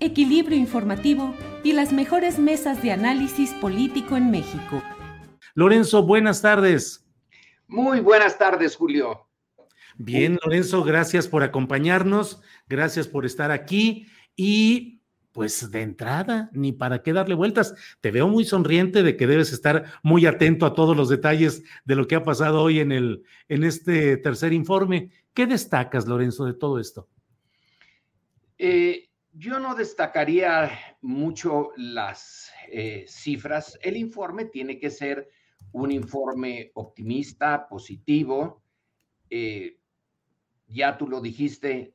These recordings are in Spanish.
equilibrio informativo y las mejores mesas de análisis político en México. Lorenzo, buenas tardes. Muy buenas tardes, Julio. Bien, Lorenzo, gracias por acompañarnos, gracias por estar aquí y pues de entrada, ni para qué darle vueltas. Te veo muy sonriente de que debes estar muy atento a todos los detalles de lo que ha pasado hoy en, el, en este tercer informe. ¿Qué destacas, Lorenzo, de todo esto? Eh, yo no destacaría mucho las eh, cifras. El informe tiene que ser un informe optimista, positivo. Eh, ya tú lo dijiste,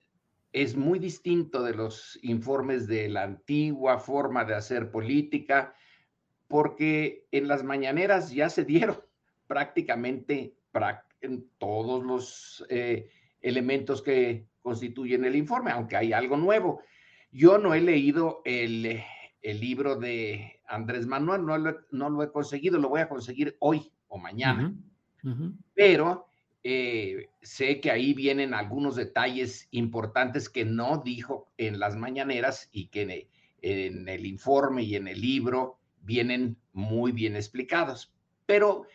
es muy distinto de los informes de la antigua forma de hacer política, porque en las mañaneras ya se dieron prácticamente en todos los eh, elementos que constituyen el informe, aunque hay algo nuevo. Yo no he leído el, libro de Andrés Manuel, no lo, he conseguido, lo voy a conseguir hoy o mañana, pero eh, sé que ahí vienen algunos detalles importantes que no dijo en las mañaneras y que en, el informe y en el libro vienen muy bien explicados. Pero,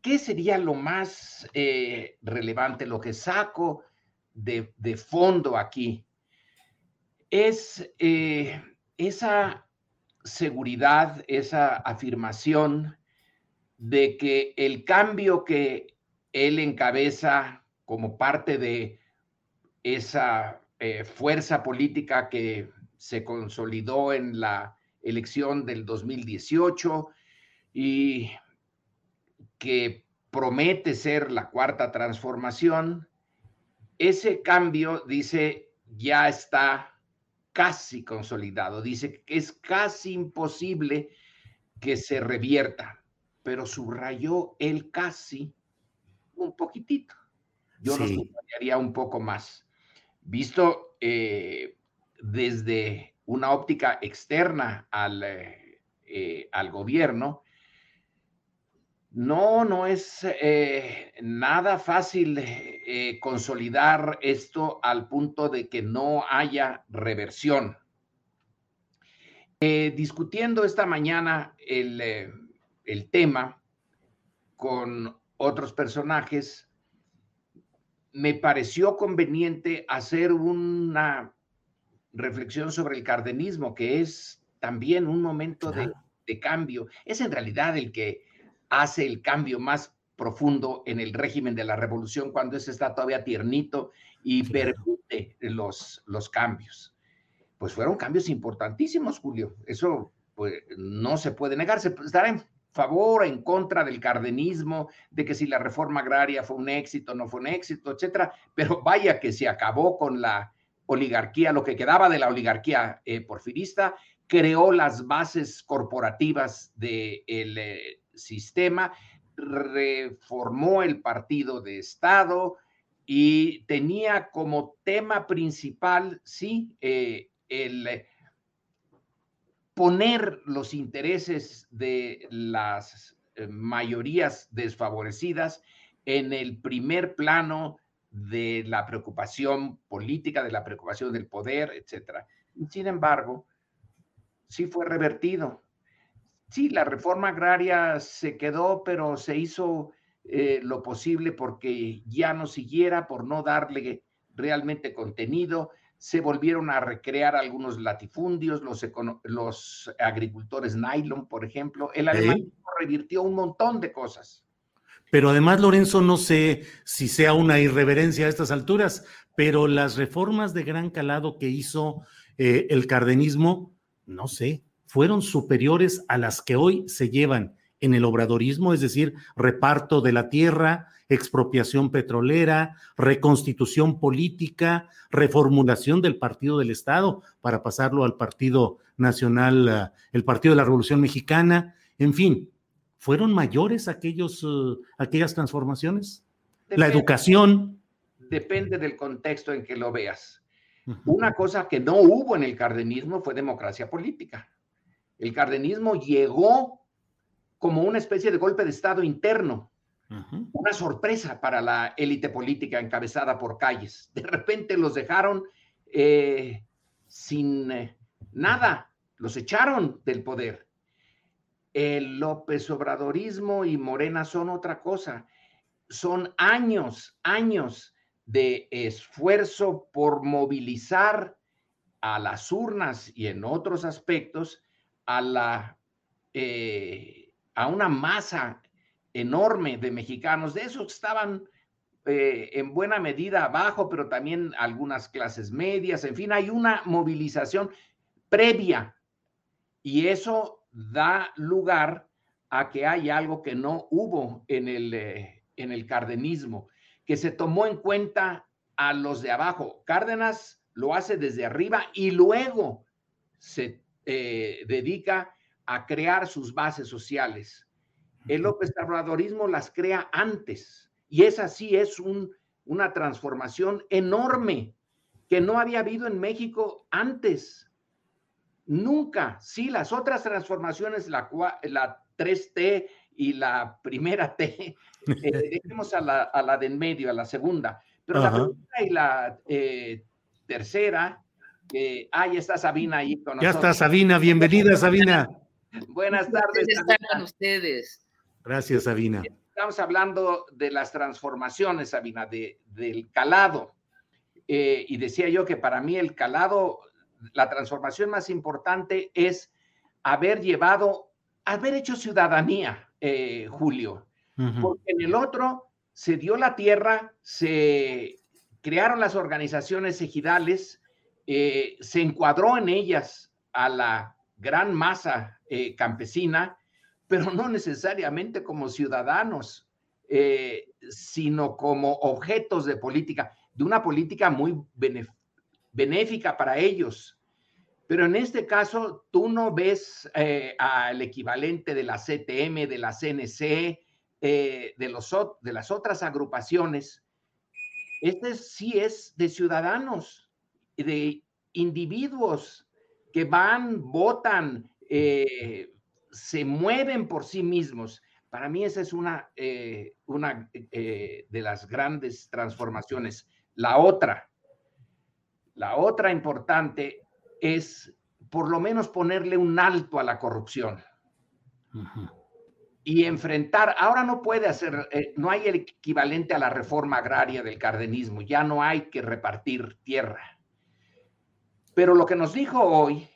¿qué sería lo más eh, relevante, lo que saco de, de fondo aquí? Es eh, esa seguridad, esa afirmación de que el cambio que él encabeza como parte de esa eh, fuerza política que se consolidó en la elección del 2018 y que promete ser la cuarta transformación, ese cambio, dice, ya está casi consolidado. Dice que es casi imposible que se revierta, pero subrayó el casi un poquitito. Yo lo subrayaría un poco más. Visto eh, desde una óptica externa al, eh, eh, al gobierno, no, no es eh, nada fácil eh, consolidar esto al punto de que no haya reversión. Eh, discutiendo esta mañana el, el tema con otros personajes, me pareció conveniente hacer una reflexión sobre el cardenismo, que es también un momento de, de, cambio. Es en realidad el que hace el cambio más profundo en el régimen de la revolución cuando ese está todavía tiernito y permite los, los cambios. Pues fueron cambios importantísimos, Julio. Eso pues, no se puede negar. Se estará en favor o en contra del cardenismo, de que si la reforma agraria fue un éxito, no fue un éxito, etcétera. Pero vaya que se acabó con la oligarquía, lo que quedaba de la oligarquía eh, porfirista, creó las bases corporativas del de sistema, reformó el partido de Estado y tenía como tema principal, sí, eh, el poner los intereses de las eh, mayorías desfavorecidas en el primer plano de la preocupación política, de la preocupación del poder, etc. Sin embargo, sí fue revertido. Sí, la reforma agraria se quedó, pero se hizo eh, lo posible porque ya no siguiera, por no darle realmente contenido. Se volvieron a recrear algunos latifundios, los, los agricultores nylon, por ejemplo. El alemán revirtió un montón de cosas. Pero además, Lorenzo, no sé si sea una irreverencia a estas alturas, pero las reformas de gran calado que hizo eh, el cardenismo, no sé, fueron superiores a las que hoy se llevan en el obradorismo, es decir, reparto de la tierra, expropiación petrolera, reconstitución política, reformulación del Partido del Estado para pasarlo al Partido Nacional, eh, el Partido de la Revolución Mexicana, en fin, ¿fueron mayores aquellos, eh, aquellas transformaciones? la educación. Depende del contexto en que lo veas. Una cosa que no hubo en el cardenismo fue democracia política. El cardenismo llegó como una especie de golpe de Estado interno, una sorpresa para la élite política encabezada por calles. De repente los dejaron eh, sin eh, nada, los echaron del poder. El López Obradorismo y Morena son otra cosa. Son años, años de esfuerzo por movilizar a las urnas y en otros aspectos a la eh, a una masa enorme de mexicanos, de esos estaban eh, en buena medida abajo, pero también algunas clases medias, en fin, hay una movilización previa. Y eso da lugar a que hay algo que no hubo en el, eh, en el cardenismo, que se tomó en cuenta a los de abajo. Cárdenas lo hace desde arriba y luego se eh, dedica a crear sus bases sociales. El López Obradorismo las crea antes y esa sí es una transformación enorme que no había habido en México antes. Nunca. Sí, las otras transformaciones, la, la 3T y la primera T, eh, dejemos a la, a la de en medio, a la segunda, pero la primera y la eh, tercera, que, ah, ya está Sabina ahí con nosotros. Ya está Sabina, bienvenida Sabina. Buenas tardes. están ustedes? Gracias, Sabina. Estamos hablando de las transformaciones, Sabina, de, del calado. Eh, y decía yo que para mí el calado, la transformación más importante es haber llevado, haber hecho ciudadanía, eh, Julio. Porque en el otro se dio la tierra, se crearon las organizaciones ejidales, eh, se encuadró en ellas a la gran masa eh, campesina, pero no necesariamente como ciudadanos, eh, sino como objetos de política, de una política muy benéfica para ellos. Pero en este caso, tú no ves al equivalente de la CTM, de la CNC, de, los, de las otras agrupaciones. Este sí es de ciudadanos, de individuos que van, votan, eh, se mueven por sí mismos. Para mí esa es una, eh, una eh, de las grandes transformaciones. La otra, la otra importante es por lo menos ponerle un alto a la corrupción. Y enfrentar, ahora no puede hacer, no hay el equivalente a la reforma agraria del cardenismo, ya no hay que repartir tierra. Pero lo que nos dijo hoy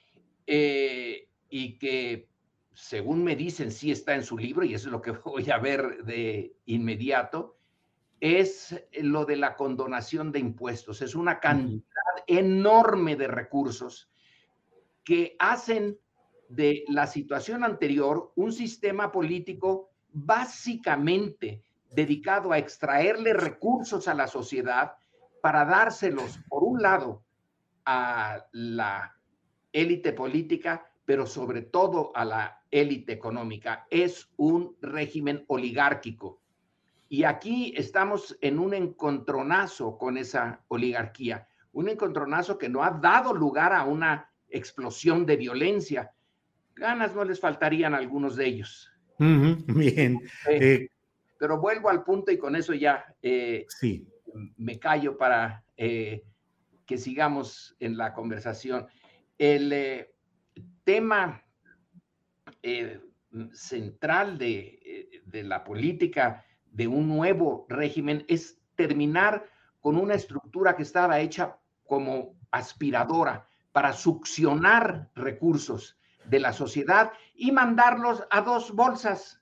y que, según me dicen, sí está en su libro, y eso es lo que voy a ver de inmediato, es lo de la condonación de impuestos. Es una cantidad enorme de recursos que hacen de la situación anterior un sistema político básicamente dedicado a extraerle recursos a la sociedad para dárselos, por un lado, a la élite política pero sobre todo a la élite económica. Es un régimen oligárquico. Y aquí estamos en un encontronazo con esa oligarquía, un encontronazo que no ha dado lugar a una explosión de violencia. Ganas no les faltarían a algunos de ellos. bien. Eh, pero vuelvo al punto y con eso ya eh, sí. me callo para que sigamos en la conversación. El tema central de, de la política de un nuevo régimen es terminar con una estructura que estaba hecha como aspiradora para succionar recursos de la sociedad y mandarlos a dos bolsas.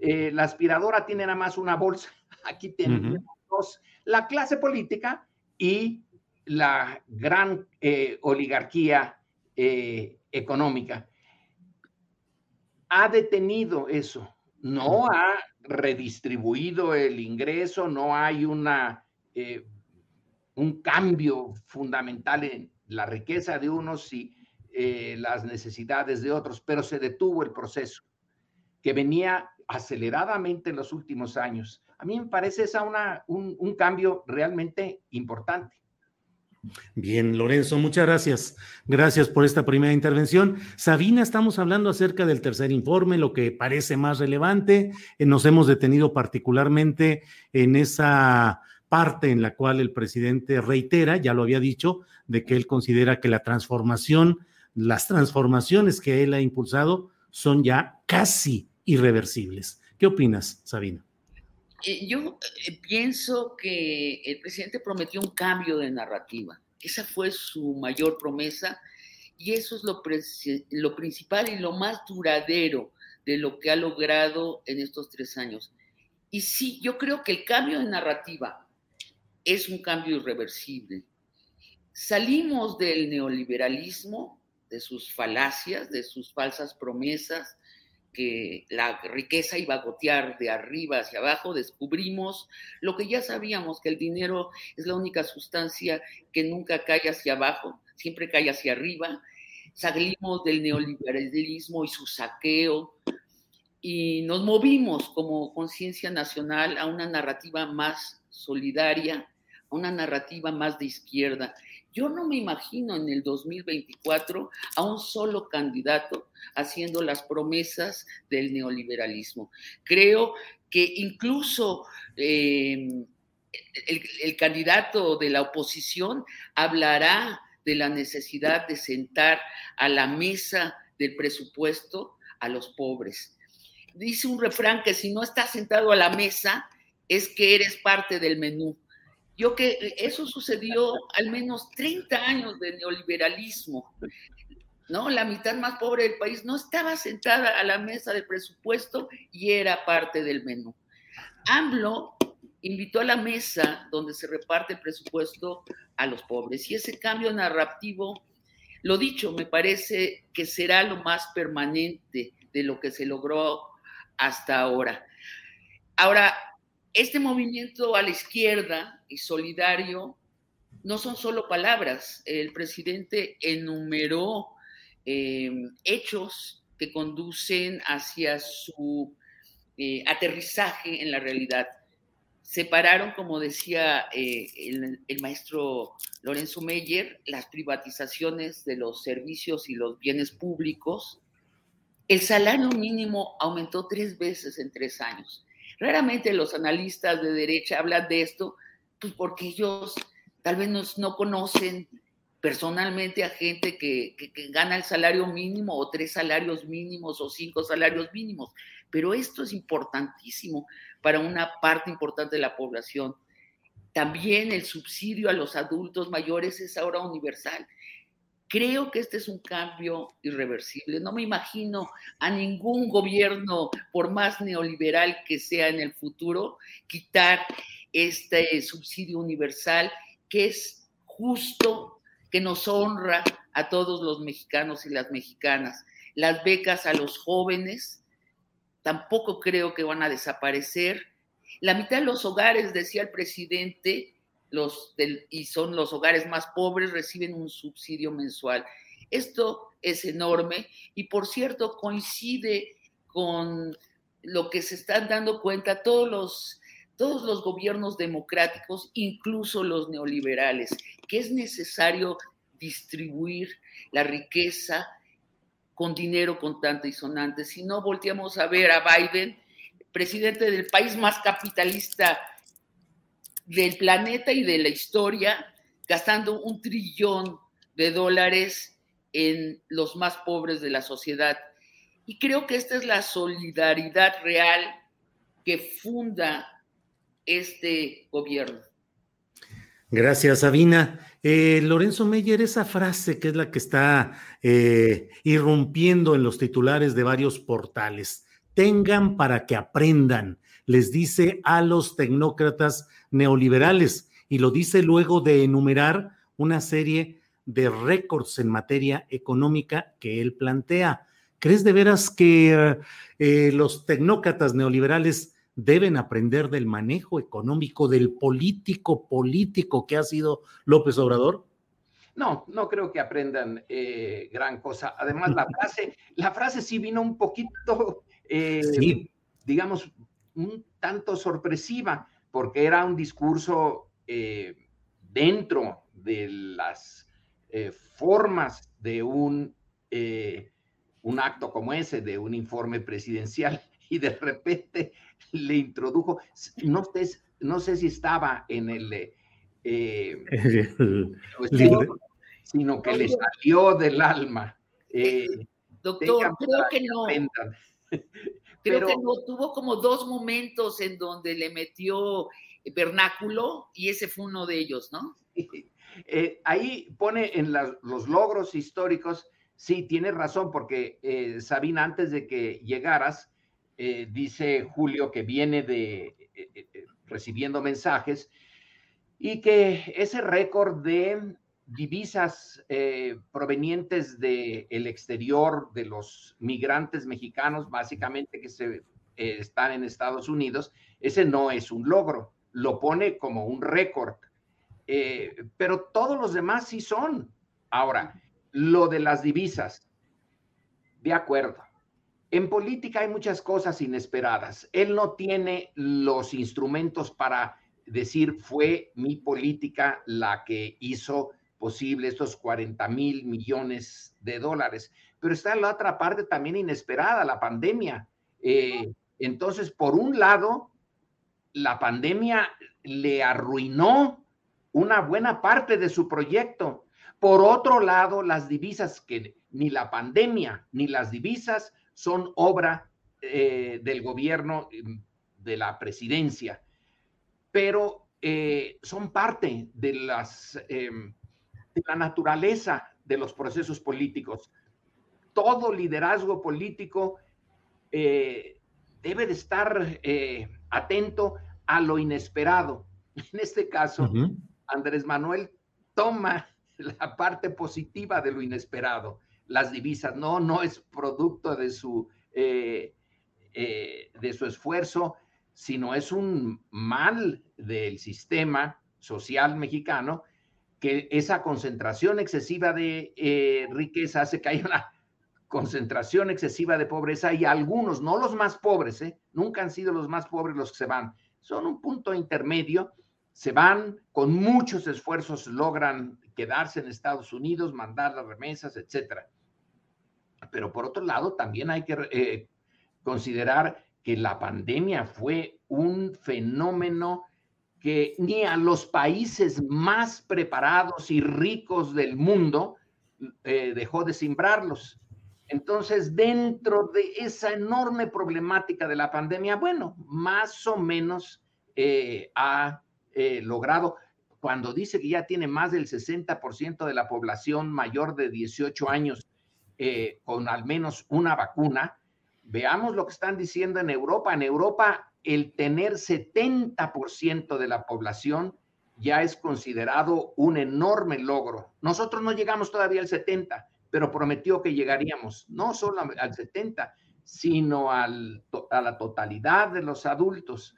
Eh, la aspiradora tiene nada más una bolsa. Aquí tenemos dos. La clase política y la gran eh, oligarquía eh, económica. Ha detenido eso. No ha redistribuido el ingreso, no hay una, un cambio fundamental en la riqueza de unos y eh, las necesidades de otros, pero se detuvo el proceso que venía aceleradamente en los últimos años. A mí me parece esa una, un, un cambio realmente importante. Bien, Lorenzo, muchas gracias. Gracias por esta primera intervención. Sabina, estamos hablando acerca del tercer informe, lo que parece más relevante. Eh, nos hemos detenido particularmente en esa parte en la cual el presidente reitera, ya lo había dicho, de que él considera que la transformación las transformaciones que él ha impulsado son ya casi irreversibles. ¿Qué opinas, Sabina? Eh, yo eh, pienso que el presidente prometió un cambio de narrativa. Esa fue su mayor promesa y eso es lo, lo principal y lo más duradero de lo que ha logrado en estos tres años. Y sí, yo creo que el cambio de narrativa es un cambio irreversible. Salimos del neoliberalismo de sus falacias, de sus falsas promesas, que la riqueza iba a gotear de arriba hacia abajo, descubrimos lo que ya sabíamos, que el dinero es la única sustancia que nunca cae hacia abajo, siempre cae hacia arriba. Salimos del neoliberalismo y su saqueo y nos movimos como conciencia nacional a una narrativa más solidaria, a una narrativa más de izquierda. Yo no me imagino en el 2024 a un solo candidato haciendo las promesas del neoliberalismo. Creo que incluso em, el, candidato de la oposición hablará de la necesidad de sentar a la mesa del presupuesto a los pobres. Dice un refrán que si no estás sentado a la mesa es que eres parte del menú. Yo que eh, eso sucedió al menos 30 años de neoliberalismo. ¿no? La mitad más pobre del país no estaba sentada a la mesa del presupuesto y era parte del menú. AMLO invitó a la mesa donde se reparte el presupuesto a los pobres y ese cambio narrativo, lo dicho, me parece que será lo más permanente de lo que se logró hasta ahora. Ahora, este movimiento a la izquierda y solidario no son solo palabras. El presidente enumeró em, hechos que conducen hacia su eh, aterrizaje en la realidad. Separaron, como decía eh, el, el, maestro Lorenzo Meyer, las privatizaciones de los servicios y los bienes públicos. El salario mínimo aumentó tres veces en tres años. Raramente los analistas de derecha hablan de esto, pues porque ellos tal vez no, conocen personalmente a gente que, gana el salario mínimo o tres salarios mínimos o cinco salarios mínimos. Pero esto es importantísimo para una parte importante de la población. También el subsidio a los adultos mayores es ahora universal. Creo que este es un cambio irreversible. No me imagino a ningún gobierno, por más neoliberal que sea en el futuro, quitar este subsidio universal que es justo, que nos honra a todos los mexicanos y las mexicanas. Las becas a los jóvenes tampoco creo que van a desaparecer. La mitad de los hogares, decía el presidente, los y son los hogares más pobres, reciben un subsidio mensual. Esto es enorme y por cierto coincide con lo que se están dando cuenta todos los, todos los gobiernos democráticos, incluso los neoliberales, que es necesario distribuir la riqueza con dinero contante y sonante. Si no, volteamos a ver a Biden, presidente del país más capitalista del planeta y de la historia, gastando un trillón de dólares en los más pobres de la sociedad. Y creo que esta es la solidaridad real que funda este gobierno. Gracias, Sabina. Eh, Lorenzo Meyer, esa frase que es la que está eh, irrumpiendo en los titulares de varios portales, tengan para que aprendan, les dice a los tecnócratas neoliberales y lo dice luego de enumerar una serie de récords en materia económica que él plantea. ¿Crees de veras que eh, los tecnócratas neoliberales deben aprender del manejo económico del político político que ha sido López Obrador? No, no creo que aprendan eh, gran cosa. Además, la frase, la frase sí vino un poquito, eh, digamos, un tanto sorpresiva, porque era un discurso eh, dentro de las formas de un, un acto como ese, de un informe presidencial, y de repente le introdujo, no sé, no sé si estaba en el, eh, sino que le salió del alma. Eh, Doctor, creo que no. Creo que no, tuvo como dos momentos en donde le metió vernáculo y ese fue uno de ellos, ¿no? Eh, ahí pone en los logros históricos, sí, tiene razón, porque Sabina, antes de que llegaras, eh, dice Julio que viene de eh, eh, recibiendo mensajes y que ese récord de divisas provenientes del exterior de los migrantes mexicanos, básicamente que se, están en Estados Unidos, ese no es un logro, lo pone como un récord. pero todos los demás sí son. Ahora, lo de las divisas, de acuerdo, en política hay muchas cosas inesperadas. Él no tiene los instrumentos para decir fue mi política la que hizo posible estos 40 mil millones de dólares. Pero está la otra parte también inesperada, la pandemia. Eh, entonces, por un lado, la pandemia le arruinó una buena parte de su proyecto. Por otro lado, las divisas que ni la pandemia ni las divisas son obra eh, del gobierno mm, de la presidencia, pero eh, son parte de, las, em, de la naturaleza de los procesos políticos. Todo liderazgo político eh, debe de estar atento a lo inesperado. En este caso, Andrés Manuel toma la parte positiva de lo inesperado las divisas. No, no es producto de su, eh, eh, de su esfuerzo, sino es un mal del sistema social mexicano que esa concentración excesiva de eh, riqueza hace que haya una concentración excesiva de pobreza y algunos, no los más pobres, nunca han sido los más pobres los que se van, son un punto intermedio, se van con muchos esfuerzos, logran quedarse en Estados Unidos, mandar las remesas, etcétera. Pero por otro lado, también hay que eh, considerar que la pandemia fue un fenómeno que ni a los países más preparados y ricos del mundo eh, dejó de simbrarlos. Entonces, dentro de esa enorme problemática de la pandemia, bueno, más o menos eh, ha logrado, cuando dice que ya tiene más del 60% de la población mayor de 18 años eh, con al menos una vacuna. Veamos lo que están diciendo en Europa. En Europa, el tener 70% de la población ya es considerado un enorme logro. Nosotros no llegamos todavía al 70, pero prometió que llegaríamos no solo al 70, sino al, a la totalidad de los adultos.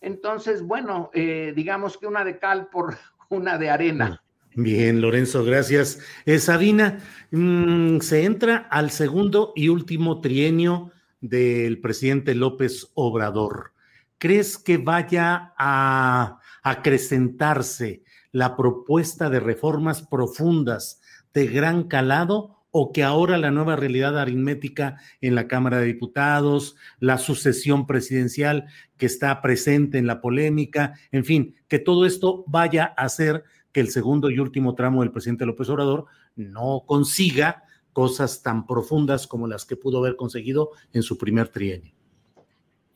Entonces, bueno, eh, digamos que una de cal por una de arena. Bien, Lorenzo, gracias. Eh, Sabina, mm, se entra al segundo y último trienio del presidente López Obrador. ¿Crees que vaya a acrecentarse la propuesta de reformas profundas de gran calado o que ahora la nueva realidad aritmética en la Cámara de Diputados, la sucesión presidencial que está presente en la polémica, en fin, que todo esto vaya a hacer que el segundo y último tramo del presidente López Obrador no consiga cosas tan profundas como las que pudo haber conseguido en su primer trienio.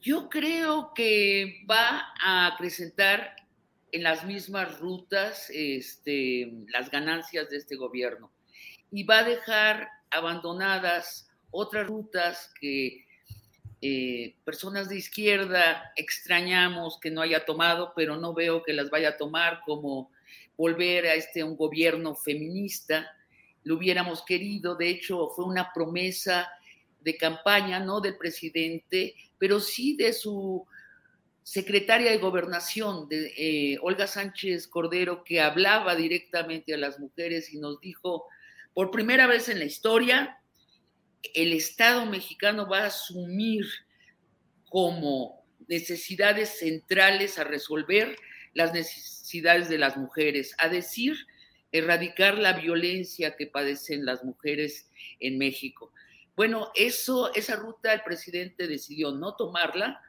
Yo creo que va a acrecentar en las mismas rutas este, las ganancias de este gobierno y va a dejar abandonadas otras rutas que eh, personas de izquierda extrañamos que no haya tomado, pero no veo que las vaya a tomar, como volver a este un gobierno feminista. Lo hubiéramos querido, de hecho fue una promesa de campaña, no del presidente, pero sí de su secretaria de gobernación, de eh, Olga Sánchez Cordero, que hablaba directamente a las mujeres y nos dijo, por primera vez en la historia, el Estado mexicano va a asumir como necesidades centrales a resolver las necesidades de las mujeres, a decir, erradicar la violencia que padecen las mujeres en México. Bueno, eso, esa ruta el presidente decidió no tomarla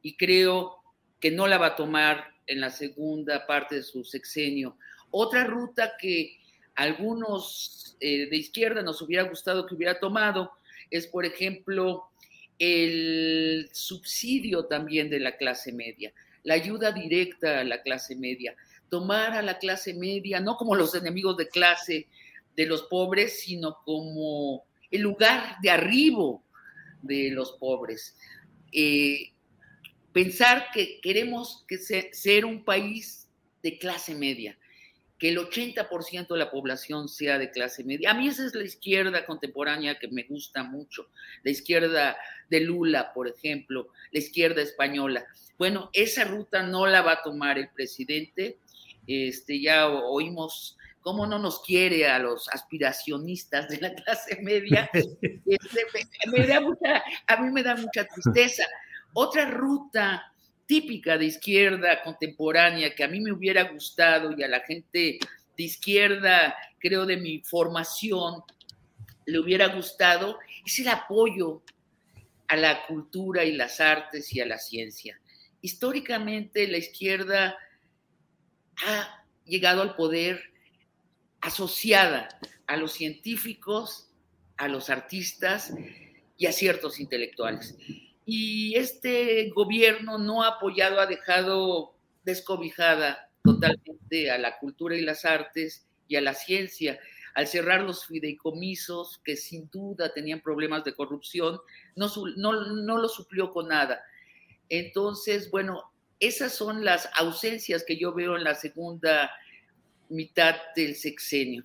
y creo que no la va a tomar en la segunda parte de su sexenio. Otra ruta que algunos eh, de izquierda nos hubiera gustado que hubiera tomado es, por ejemplo, el subsidio también de la clase media, la ayuda directa a la clase media, tomar a la clase media no como los enemigos de clase de los pobres, sino como el lugar de arribo de los pobres. Eh, pensar que queremos que ser un país de clase media, que el 80% de la población sea de clase media. A mí esa es la izquierda contemporánea que me gusta mucho, la izquierda de Lula, por ejemplo, la izquierda española. Bueno, esa ruta no la va a tomar el presidente. Este, ya oímos cómo no nos quiere a los aspiracionistas de la clase media. Este, me da mucha, a mí me da mucha tristeza. Otra ruta típica de izquierda contemporánea que a mí me hubiera gustado y a la gente de izquierda, creo, de mi formación, le hubiera gustado, es el apoyo a la cultura y las artes y a la ciencia. Históricamente la izquierda ha llegado al poder asociada a los científicos, a los artistas y a ciertos intelectuales y este gobierno no ha apoyado, ha dejado descobijada totalmente a la cultura y las artes y a la ciencia. Al cerrar los fideicomisos, que sin duda tenían problemas de corrupción, no, no, lo suplió con nada. Entonces, bueno, esas son las ausencias que yo veo en la segunda mitad del sexenio.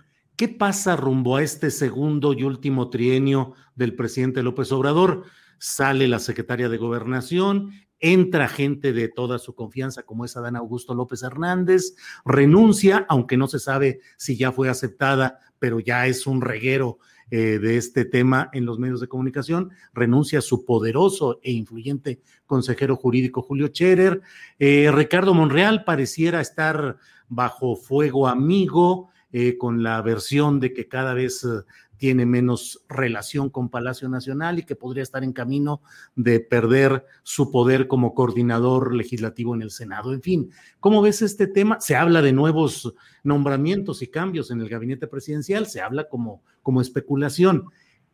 ¿Qué pasa rumbo a este segundo y último trienio del presidente López Obrador? sale la secretaria de gobernación, entra gente de toda su confianza como es Adán Augusto López Hernández, renuncia, aunque no se sabe si ya fue aceptada, pero ya es un reguero eh, de este tema en los medios de comunicación, renuncia su poderoso e influyente consejero jurídico Julio Scherer. Eh, Ricardo Monreal pareciera estar bajo fuego amigo, eh, con la versión de que cada vez tiene menos relación con Palacio Nacional y que podría estar en camino de perder su poder como coordinador legislativo en el Senado. En fin, ¿cómo ves este tema? Se habla de nuevos nombramientos y cambios en el gabinete presidencial, se habla como, como especulación.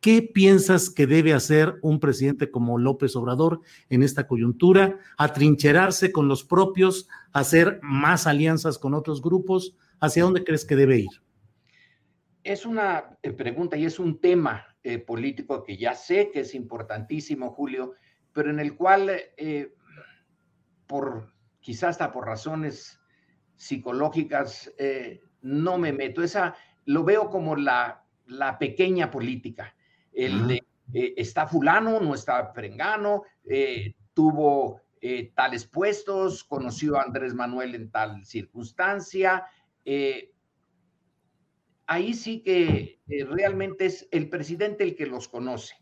¿Qué piensas que debe hacer un presidente como López Obrador en esta coyuntura? ¿Atrincherarse con los propios, hacer más alianzas con otros grupos? ¿Hacia dónde crees que debe ir? es una eh, pregunta y es un tema eh, político que ya sé que es importantísimo, Julio, pero en el cual, eh, por quizás hasta por razones psicológicas, no me meto. Esa lo veo como la, la pequeña política. El de está fulano, no está frengano, tuvo tales puestos, conoció a Andrés Manuel en tal circunstancia ahí sí que eh, realmente es el presidente el que los conoce.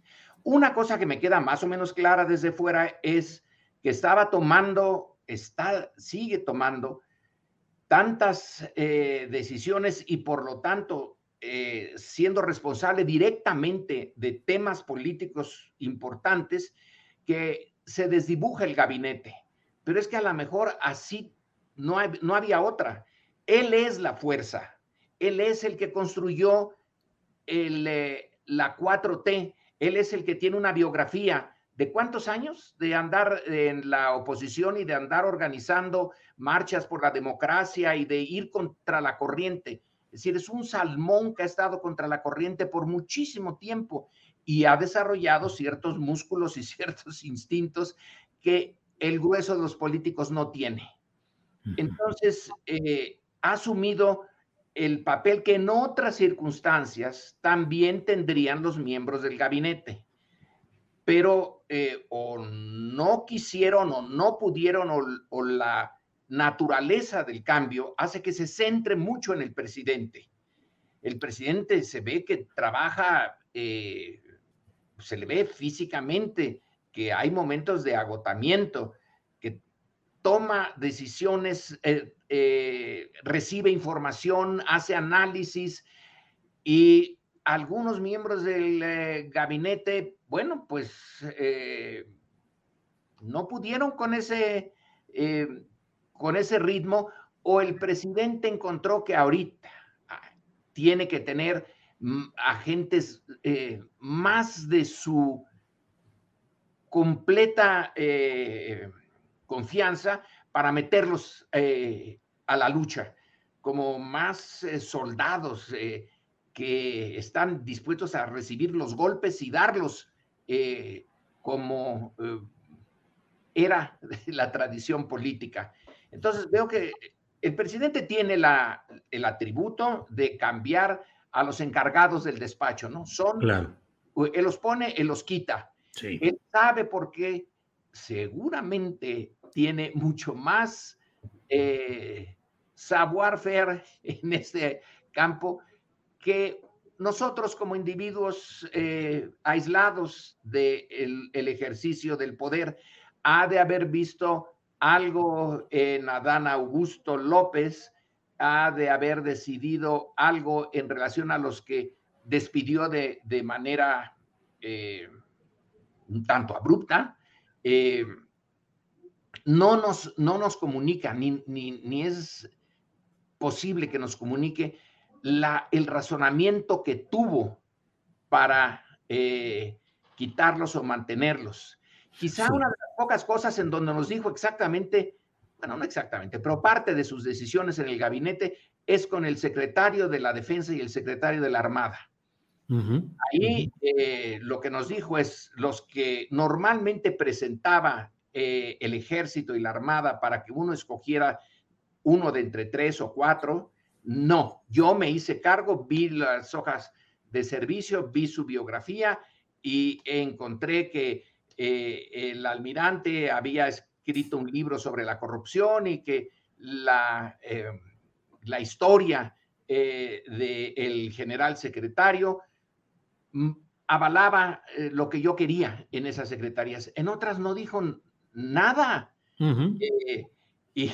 Una cosa que me queda más o menos clara desde fuera es que estaba tomando, está, sigue tomando tantas eh, decisiones y por lo tanto eh, siendo responsable directamente de temas políticos importantes que se desdibuja el gabinete. Pero es que a lo mejor así no, no había otra. Él es la fuerza, él es el que construyó eh, la 4T, él es el que tiene una biografía de cuántos años de andar en la oposición y de andar organizando marchas por la democracia y de ir contra la corriente. Es decir, es un salmón que ha estado contra la corriente por muchísimo tiempo y ha desarrollado ciertos músculos y ciertos instintos que el grueso de los políticos no tiene. Entonces, eh, ha asumido el papel que en otras circunstancias también tendrían los miembros del gabinete, pero eh, o no quisieron o no pudieron o, la naturaleza del cambio hace que se centre mucho en el presidente. El presidente se ve que trabaja, eh, se le ve físicamente que hay momentos de agotamiento, toma decisiones eh, eh, recibe información, hace análisis y algunos miembros del eh, gabinete, bueno, pues no pudieron con ese, con ese ritmo o el presidente encontró que ahorita ah, tiene que tener mm, agentes más de su completa confianza para meterlos eh, a la lucha, como más eh, soldados eh, que están dispuestos a recibir los golpes y darlos como era la tradición política. Entonces veo que el presidente tiene la, el atributo de cambiar a los encargados del despacho, ¿no? Son, él los pone, él los quita. Él sabe por qué seguramente tiene mucho más eh, savoir-faire en este campo que nosotros como individuos eh, aislados del el ejercicio del poder. Ha de haber visto algo en Adán Augusto López, ha de haber decidido algo en relación a los que despidió de, manera eh, un tanto abrupta. Eh, no nos, no nos comunica, ni, ni, es posible que nos comunique la, el razonamiento que tuvo para eh, quitarlos o mantenerlos. Quizá una de las pocas cosas en donde nos dijo exactamente, bueno, no exactamente, pero parte de sus decisiones en el gabinete es con el secretario de la Defensa y el secretario de la Armada. Ahí eh, lo que nos dijo es los que normalmente presentaba eh, el ejército y la armada para que uno escogiera uno de entre tres o cuatro. No, yo me hice cargo, vi las hojas de servicio, vi su biografía y encontré que eh, el almirante había escrito un libro sobre la corrupción y que la, la historia del general secretario avalaba lo que yo quería en esas secretarías. En otras no dijo nada. y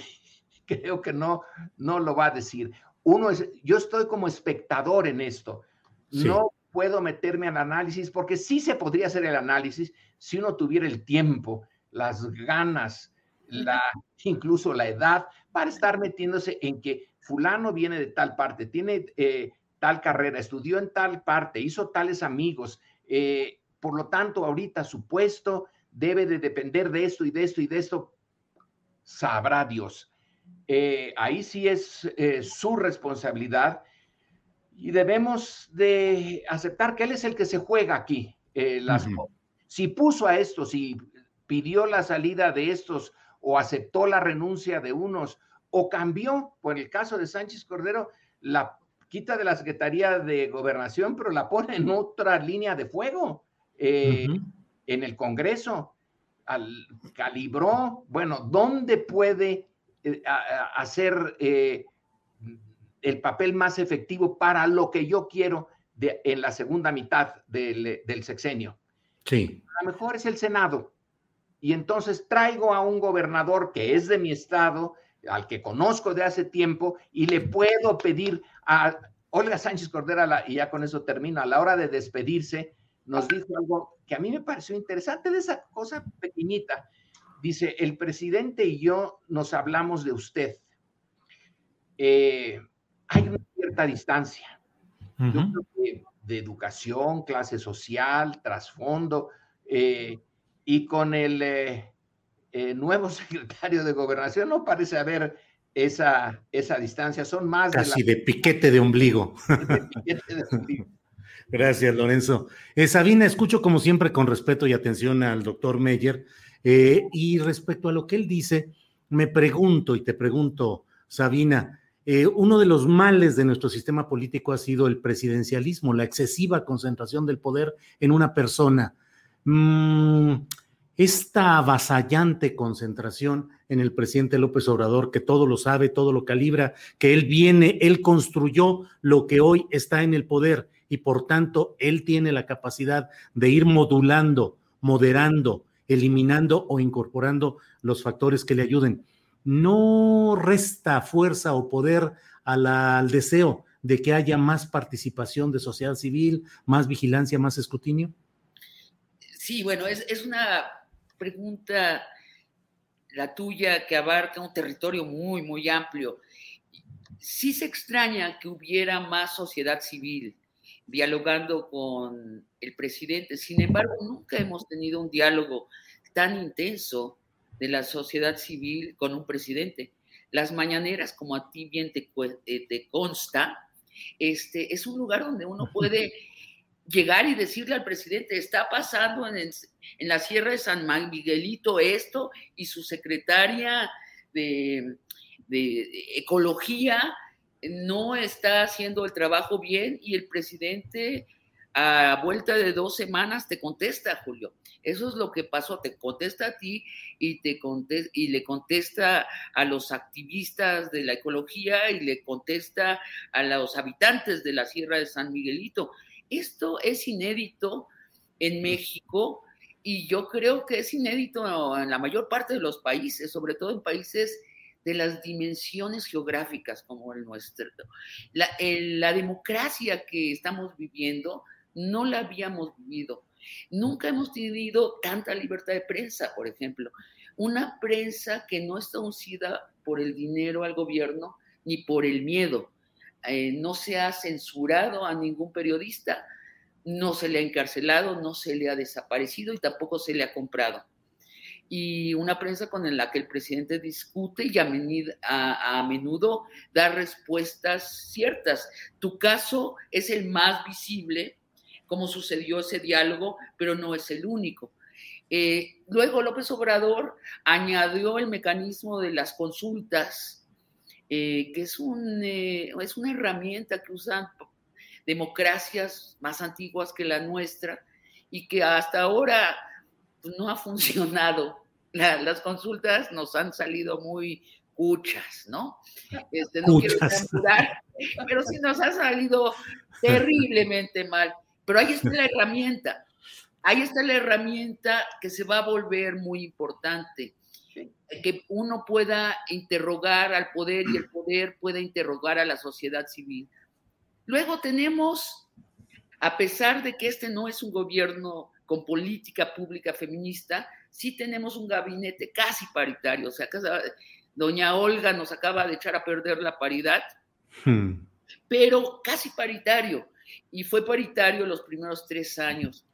creo que no, no lo va a decir. Uno es, yo estoy como espectador en esto. No puedo meterme al análisis porque sí se podría hacer el análisis si uno tuviera el tiempo, las ganas, la, incluso la edad para estar metiéndose en que fulano viene de tal parte, tiene eh, tal carrera, estudió en tal parte, hizo tales amigos. Eh, por lo tanto, ahorita su puesto debe de depender de esto y de esto y de esto. Sabrá Dios. Eh, ahí sí es su responsabilidad y debemos de aceptar que él es el que se juega aquí. las, Si puso a estos, si pidió la salida de estos o aceptó la renuncia de unos o cambió, por el caso de Sánchez Cordero, la quita de la Secretaría de Gobernación, pero la pone en otra línea de fuego eh, en el Congreso. Al, calibró, bueno, ¿dónde puede eh, hacer eh, el papel más efectivo para lo que yo quiero de, en la segunda mitad del, del sexenio? Sí. A lo mejor es el Senado. Y entonces traigo a un gobernador que es de mi estado, al que conozco de hace tiempo, y le puedo pedir a Olga Sánchez Cordera, y ya con eso termino, a la hora de despedirse, nos dijo algo que a mí me pareció interesante de esa cosa pequeñita. Dice, el presidente y yo nos hablamos de usted. Eh, hay una cierta distancia. de educación, clase social, trasfondo, eh, y con el eh, eh, nuevo secretario de gobernación no parece haber esa, esa distancia, son más Casi de, piquete de ombligo. Gracias, Lorenzo. Eh, Sabina, escucho como siempre con respeto y atención al doctor Meyer. y respecto a lo que él dice, me pregunto y te pregunto, Sabina, uno de los males de nuestro sistema político ha sido el presidencialismo, la excesiva concentración del poder en una persona. Mm, esta avasallante concentración en el presidente López Obrador, que todo lo sabe, todo lo calibra, que él viene, él construyó lo que hoy está en el poder y por tanto él tiene la capacidad de ir modulando, moderando, eliminando o incorporando los factores que le ayuden. No resta fuerza o poder al deseo de que haya más participación de sociedad civil, más vigilancia, más escrutinio. Sí, bueno, es, una pregunta la tuya que abarca un territorio muy, muy amplio. Sí se extraña que hubiera más sociedad civil dialogando con el presidente. Sin embargo, nunca hemos tenido un diálogo tan intenso de la sociedad civil con un presidente. Las mañaneras, como a ti bien te, eh, te consta, este, es un lugar donde uno puede llegar y decirle al presidente, está pasando en, la Sierra de San Miguelito esto, y su secretaria de, de, Ecología no está haciendo el trabajo bien y el presidente a vuelta de dos semanas te contesta, Julio. Eso es lo que pasó, te contesta a ti y, te contesta, y le contesta a los activistas de la ecología y le contesta a los habitantes de la Sierra de San Miguelito. Esto es inédito en México y yo creo que es inédito en la mayor parte de los países, sobre todo en países de las dimensiones geográficas como el nuestro. La, la democracia que estamos viviendo no la habíamos vivido. Nunca hemos tenido tanta libertad de prensa, por ejemplo. Una prensa que no está uncida por el dinero al gobierno ni por el miedo. Eh, no se ha censurado a ningún periodista, no se le ha encarcelado, no se le ha desaparecido y tampoco se le ha comprado. Y una prensa con la que el presidente discute y a, menudo da respuestas ciertas. Tu caso es el más visible, como sucedió ese diálogo, pero no es el único. Eh, luego López Obrador añadió el mecanismo de las consultas eh, que es, un, eh, es una herramienta que usan democracias más antiguas que la nuestra y que hasta ahora pues, no ha funcionado. las consultas nos han salido muy cuchas, ¿no? Este, no quiero pero sí nos ha salido terriblemente mal. Pero ahí está la herramienta. Ahí está la herramienta que se va a volver muy importante. Que uno pueda interrogar al poder y el poder pueda interrogar a la sociedad civil. Luego tenemos, a pesar de que este no es un gobierno con política pública feminista, sí tenemos un gabinete casi paritario. O sea, doña Olga nos acaba de echar a perder la paridad, hmm. pero casi paritario. Y fue paritario los primeros tres años.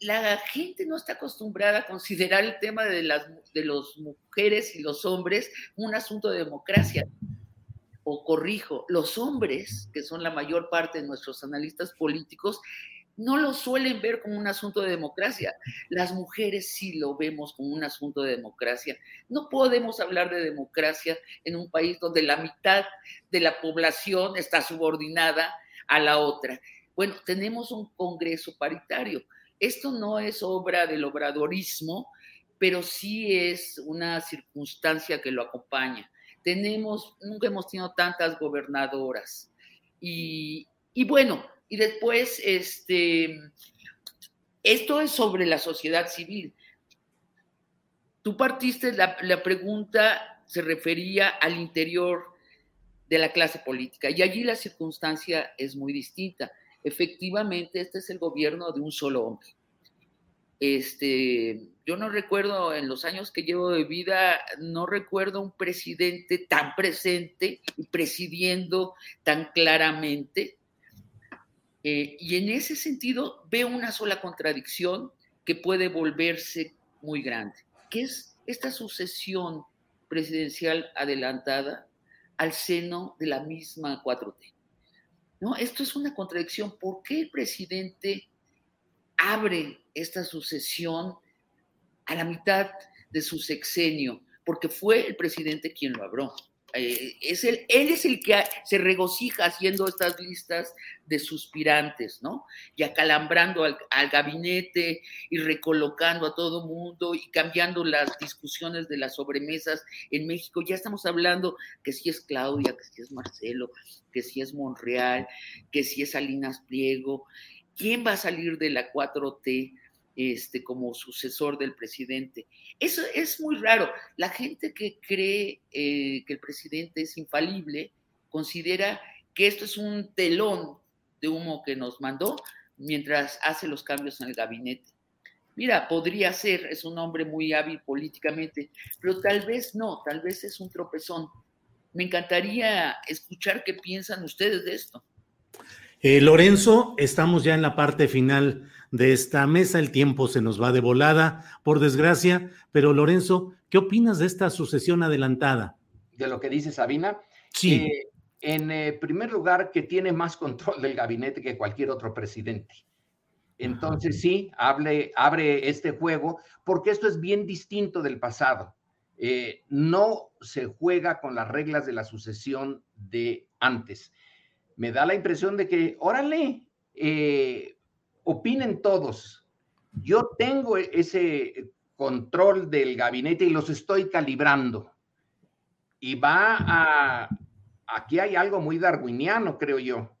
La, gente no está acostumbrada a considerar el tema de las de los mujeres y los hombres un asunto de democracia. O corrijo, los hombres, que son la mayor parte de nuestros analistas políticos, no lo suelen ver como un asunto de democracia. Las mujeres sí lo vemos como un asunto de democracia. No podemos hablar de democracia en un país donde la mitad de la población está subordinada a la otra. Bueno, tenemos un Congreso paritario. Esto no es obra del obradorismo, pero sí es una circunstancia que lo acompaña. Tenemos, nunca hemos tenido tantas gobernadoras. Y, bueno, y después, este, esto es sobre la sociedad civil. Tú partiste, la pregunta se refería al interior de la clase política y allí la circunstancia es muy distinta. Efectivamente, este es el gobierno de un solo hombre. Este, yo no recuerdo en los años que llevo de vida, no recuerdo un presidente tan presente y presidiendo tan claramente eh, y en ese sentido veo una sola contradicción que puede volverse muy grande, que es esta sucesión presidencial adelantada al seno de la misma 4T. ¿No? Esto es una contradicción. ¿Por qué el presidente abre esta sucesión a la mitad de su sexenio? Porque fue el presidente quien lo abrió. Eh, es el, él es el que se regocija haciendo estas listas de suspirantes, ¿no? Y acalambrando al, gabinete y recolocando a todo mundo y cambiando las discusiones de las sobremesas en México. Ya estamos hablando que si es Claudia, que si es Marcelo, que si es Monreal, que si es Salinas Pliego. ¿Quién va a salir de la 4T? Este, como sucesor del presidente. Eso es muy raro. La gente que cree eh, que el presidente es infalible considera que esto es un telón de humo que nos mandó mientras hace los cambios en el gabinete. Mira, podría ser, es un hombre muy hábil políticamente, pero tal vez no, tal vez es un tropezón. Me encantaría escuchar qué piensan ustedes de esto. Eh, Lorenzo, estamos ya en la parte final de esta mesa. El tiempo se nos va de volada, por desgracia. Pero Lorenzo, ¿qué opinas de esta sucesión adelantada? De lo que dice Sabina. Sí. Eh, en eh, primer lugar, que tiene más control del gabinete que cualquier otro presidente. Entonces, sí, hable, abre este juego, porque esto es bien distinto del pasado. no se juega con las reglas de la sucesión de antes me da la impresión de que, órale, eh, opinen todos. Yo tengo e-, ese control del gabinete y los estoy calibrando. Y va a, aquí hay algo muy darwiniano, creo yo.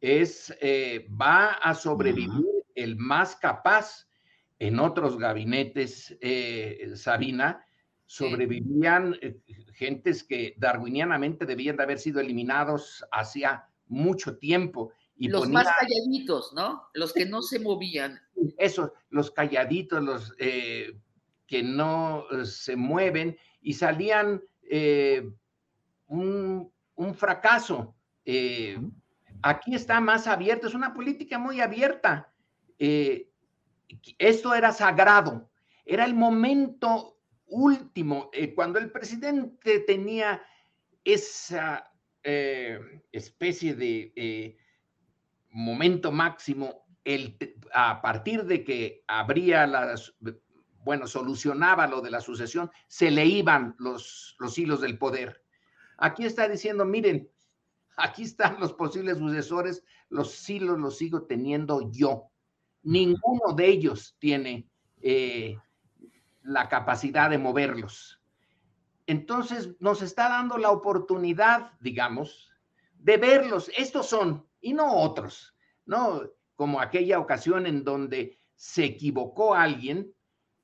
Es, eh, va a sobrevivir el más capaz. En otros gabinetes, eh, Sabina, sobrevivían gentes que darwinianamente debían de haber sido eliminados hacia mucho tiempo. Y los más calladitos, ¿no? Los que no se movían. Eso, los calladitos, los eh, que no eh, se mueven y salían eh, un, fracaso. aquí está más abierto, es una política muy abierta. esto era sagrado, era el momento último, cuando el presidente tenía esa especie de momento máximo el, a partir de que habría las, bueno, solucionaba lo de la sucesión, se le iban los, los hilos del poder. Aquí está diciendo, miren, aquí están los posibles sucesores, los hilos los sigo teniendo yo. Ninguno de ellos tiene eh, la capacidad de moverlos. Entonces nos está dando la oportunidad, digamos, de verlos. Estos son y no otros, ¿no? Como aquella ocasión en donde se equivocó alguien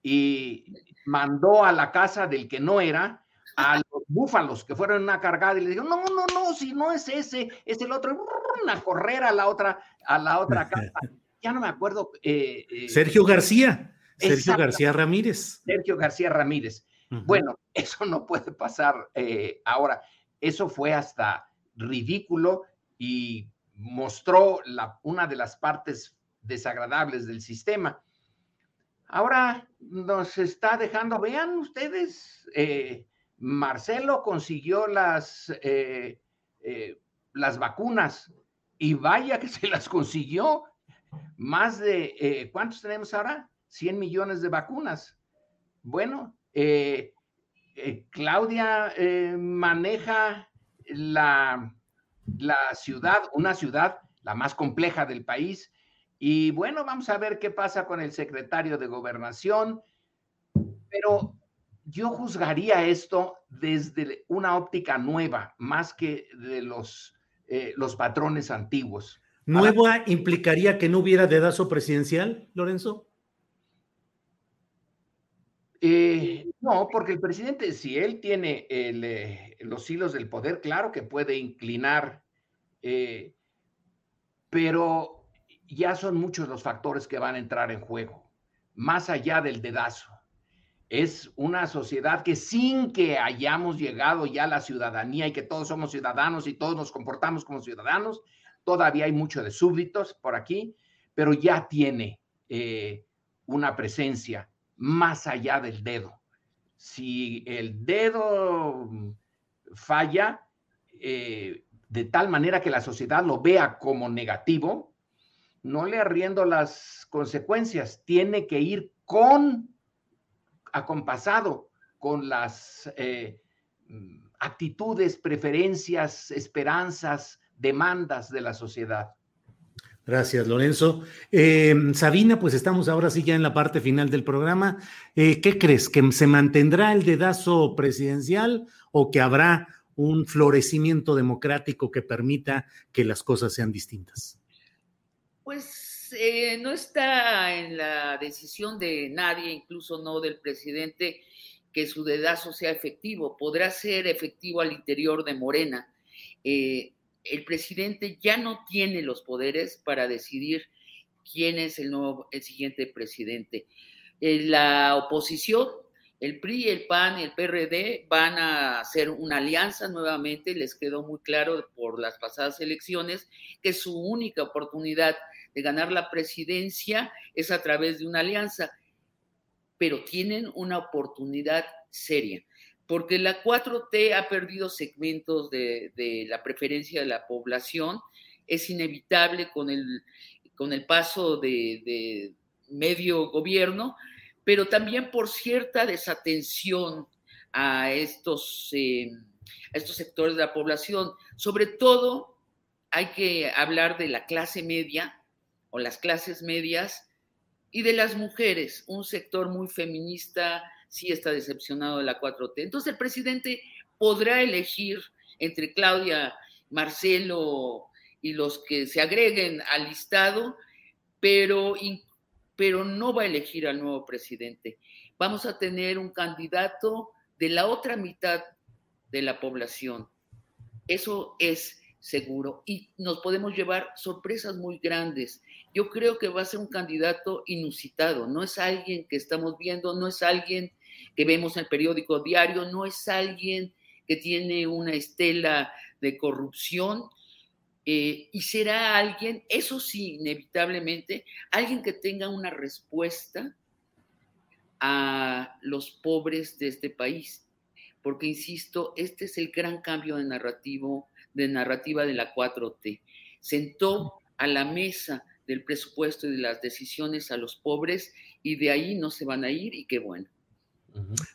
y mandó a la casa del que no era a los búfalos que fueron una cargada y le dijo, no, no, no, si no es ese, es el otro, a correr a la otra, a la otra casa. Ya no me acuerdo. Eh, eh, Sergio García, Sergio García Ramírez. Sergio García Ramírez. Bueno, eso no puede pasar eh, ahora. Eso fue hasta ridículo y mostró una de las partes desagradables del sistema. Ahora nos está dejando, vean ustedes, eh, Marcelo consiguió las, eh, eh, las vacunas y vaya que se las consiguió. Más de, ¿cuántos tenemos ahora? 100 millones de vacunas. Bueno, Claudia maneja la, la ciudad, una ciudad, la más compleja del país. Y bueno, vamos a ver qué pasa con el secretario de gobernación, pero yo juzgaría esto desde una óptica nueva, más que de los, eh, los patrones antiguos. ¿Nueva implicaría que no hubiera dedazo presidencial, Lorenzo? Eh, no, porque el presidente, si él tiene eh, los hilos del poder, claro que puede inclinar, eh, pero ya son muchos los factores que van a entrar en juego, más allá del dedazo. Es una sociedad que sin que hayamos llegado ya a la ciudadanía y que todos somos ciudadanos y todos nos comportamos como ciudadanos, todavía hay mucho de súbditos por aquí, pero ya tiene una presencia más allá del dedo. Si el dedo falla eh, de tal manera que la sociedad lo vea como negativo, no le arriendo las consecuencias, tiene que ir con, acompasado con las eh, actitudes, preferencias, esperanzas, demandas de la sociedad. Gracias, Lorenzo. Eh, Sabina, pues estamos ahora sí ya en la parte final del programa. Eh, ¿Qué crees? ¿Que se mantendrá el dedazo presidencial o que habrá un florecimiento democrático que permita que las cosas sean distintas? Pues eh, no está en la decisión de nadie, incluso no del presidente, que su dedazo sea efectivo. Podrá ser efectivo al interior de Morena el presidente ya no tiene los poderes para decidir quién es el nuevo, el siguiente presidente. Eh, la oposición, el PRI, el PAN el PRD van a hacer una alianza nuevamente. Les quedó muy claro por las pasadas elecciones que su única oportunidad de ganar la presidencia es a través de una alianza, pero tienen una oportunidad seria porque la 4T ha perdido segmentos de, la preferencia de la población, es inevitable con el, con el paso de, medio gobierno, pero también por cierta desatención a estos, eh, a estos sectores de la población. Sobre todo hay que hablar de la clase media o las clases medias y de las mujeres, un sector muy feminista, sí está decepcionado de la 4T. Entonces el presidente podrá elegir entre Claudia, Marcelo y los que se agreguen al listado, pero, pero no va a elegir al nuevo presidente. Vamos a tener un candidato de la otra mitad de la población. Eso es seguro y nos podemos llevar sorpresas muy grandes. Yo creo que va a ser un candidato inusitado, no es alguien que estamos viendo, no es alguien que vemos en el periódico diario, no es alguien que tiene una estela de corrupción eh, y será alguien, eso sí, inevitablemente, alguien que tenga una respuesta a los pobres de este país. Porque, insisto, este es el gran cambio de, narrativo, de narrativa de la 4T. Sentó a la mesa del presupuesto y de las decisiones a los pobres y de ahí no se van a ir y qué bueno.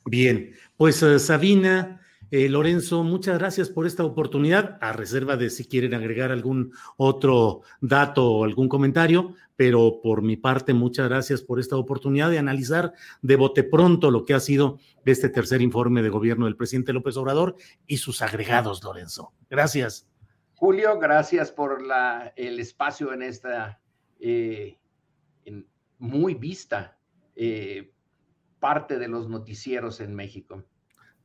Bien, pues eh, Sabina, Eh, Lorenzo, muchas gracias por esta oportunidad, a reserva de si quieren agregar algún otro dato o algún comentario, pero por mi parte, muchas gracias por esta oportunidad de analizar de bote pronto lo que ha sido este tercer informe de gobierno del presidente López Obrador y sus agregados, Lorenzo. Gracias. Julio, gracias por la, el espacio en esta eh, en muy vista eh, parte de los noticieros en México.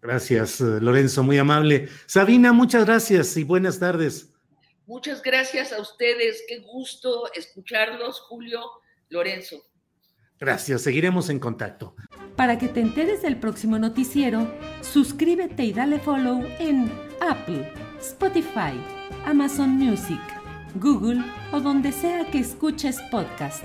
Gracias, eh, Lorenzo, muy amable. Sabina, muchas gracias y buenas tardes. Muchas gracias a ustedes. Qué gusto escucharlos, Julio, Lorenzo. Gracias, seguiremos en contacto. Para que te enteres del próximo noticiero, suscríbete y dale follow en Apple, Spotify, Amazon Music, Google o donde sea que escuches podcast.